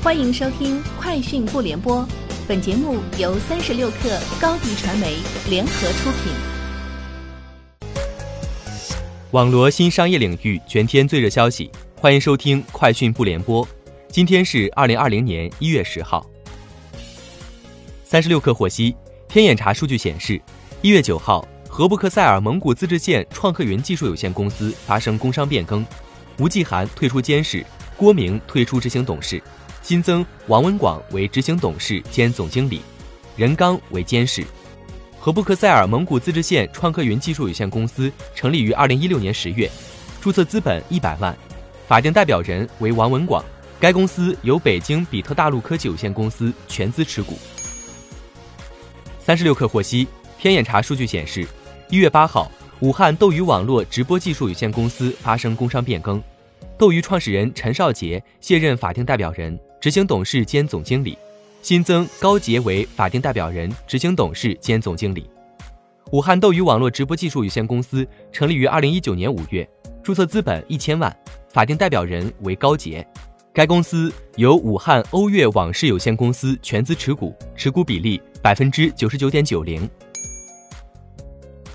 欢迎收听《快讯不联播》，本节目由三十六克高低传媒联合出品。网罗新商业领域全天最热消息，欢迎收听《快讯不联播》。今天是二零二零年一月十号。三十六克获悉，天眼查数据显示，一月九号，和布克塞尔蒙古自治县创客云技术有限公司发生工商变更，吴继涵退出监事，郭明退出执行董事。新增王文广为执行董事兼总经理，任刚为监事。和布克塞尔蒙古自治县创客云技术有限公司成立于二零一六年十月，注册资本一百万，法定代表人为王文广。该公司由北京比特大陆科技有限公司全资持股。三十六氪获悉，天眼查数据显示，一月八号，武汉斗鱼网络直播技术有限公司发生工商变更，斗鱼创始人陈少杰卸任法定代表人。执行董事兼总经理，新增高杰为法定代表人、执行董事兼总经理。武汉斗鱼网络直播技术有限公司成立于二零一九年五月，注册资本一千万，法定代表人为高杰。该公司由武汉欧悦网视有限公司全资持股，持股比例百分之九十九点九零。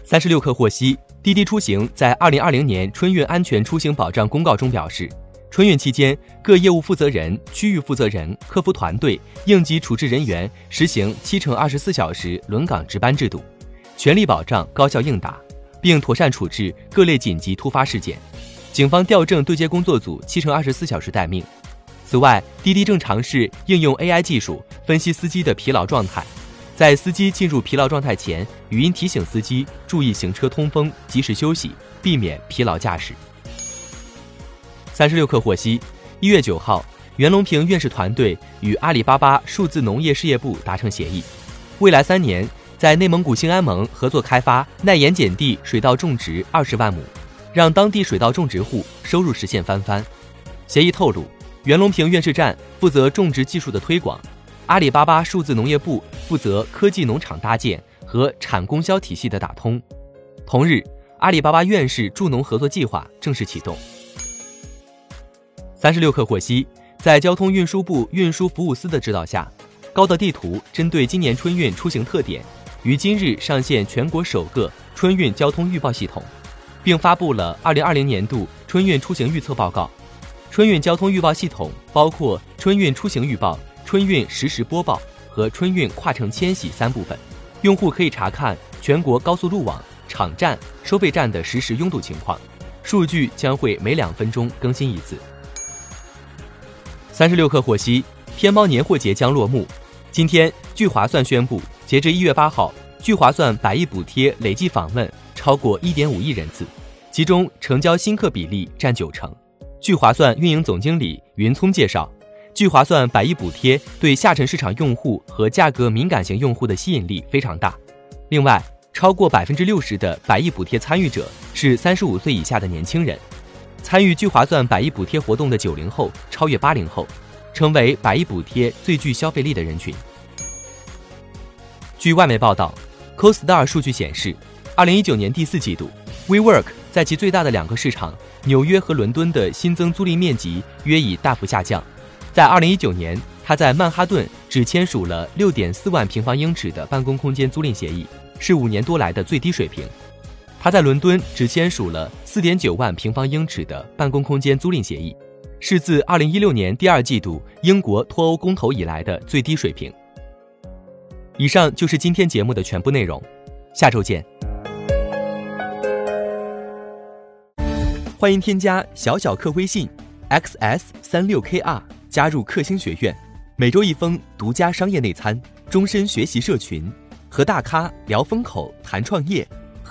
三十六氪获悉，滴滴出行在二零二零年春运安全出行保障公告中表示。春运期间，各业务负责人、区域负责人、客服团队、应急处置人员实行七乘二十四小时轮岗值班制度，全力保障高效应答，并妥善处置各类紧急突发事件。警方调证对接工作组七乘二十四小时待命。此外，滴滴正尝试应用 AI 技术分析司机的疲劳状态，在司机进入疲劳状态前，语音提醒司机注意行车通风、及时休息，避免疲劳驾驶。三十六氪获悉，一月九号，袁隆平院士团队与阿里巴巴数字农业事业部达成协议，未来三年在内蒙古兴安盟合作开发耐盐碱地水稻种植二十万亩，让当地水稻种植户收入实现翻番。协议透露，袁隆平院士站负责种植技术的推广，阿里巴巴数字农业部负责科技农场搭建和产供销体系的打通。同日，阿里巴巴院士助农合作计划正式启动。三十六氪获悉，在交通运输部运输服务司的指导下，高德地图针对今年春运出行特点，于今日上线全国首个春运交通预报系统，并发布了二零二零年度春运出行预测报告。春运交通预报系统包括春运出行预报、春运实时播报和春运跨城迁徙三部分。用户可以查看全国高速路网、场站、收费站的实时拥堵情况，数据将会每两分钟更新一次。三十六氪获悉，天猫年货节将落幕。今天，聚划算宣布，截至一月八号，聚划算百亿补贴累计访问超过一点五亿人次，其中成交新客比例占九成。聚划算运营总经理云聪介绍，聚划算百亿补贴对下沉市场用户和价格敏感型用户的吸引力非常大。另外，超过百分之六十的百亿补贴参与者是三十五岁以下的年轻人。参与聚划算百亿补贴活动的九零后超越八零后，成为百亿补贴最具消费力的人群。据外媒报道，CoStar 数据显示，二零一九年第四季度，WeWork 在其最大的两个市场纽约和伦敦的新增租赁面积约已大幅下降。在二零一九年，它在曼哈顿只签署了六点四万平方英尺的办公空间租赁协议，是五年多来的最低水平。他在伦敦只签署了四点九万平方英尺的办公空间租赁协议，是自二零一六年第二季度英国脱欧公投以来的最低水平。以上就是今天节目的全部内容，下周见。欢迎添加小小客微信，xs 三六 kr 加入克星学院，每周一封独家商业内参，终身学习社群，和大咖聊风口谈创业。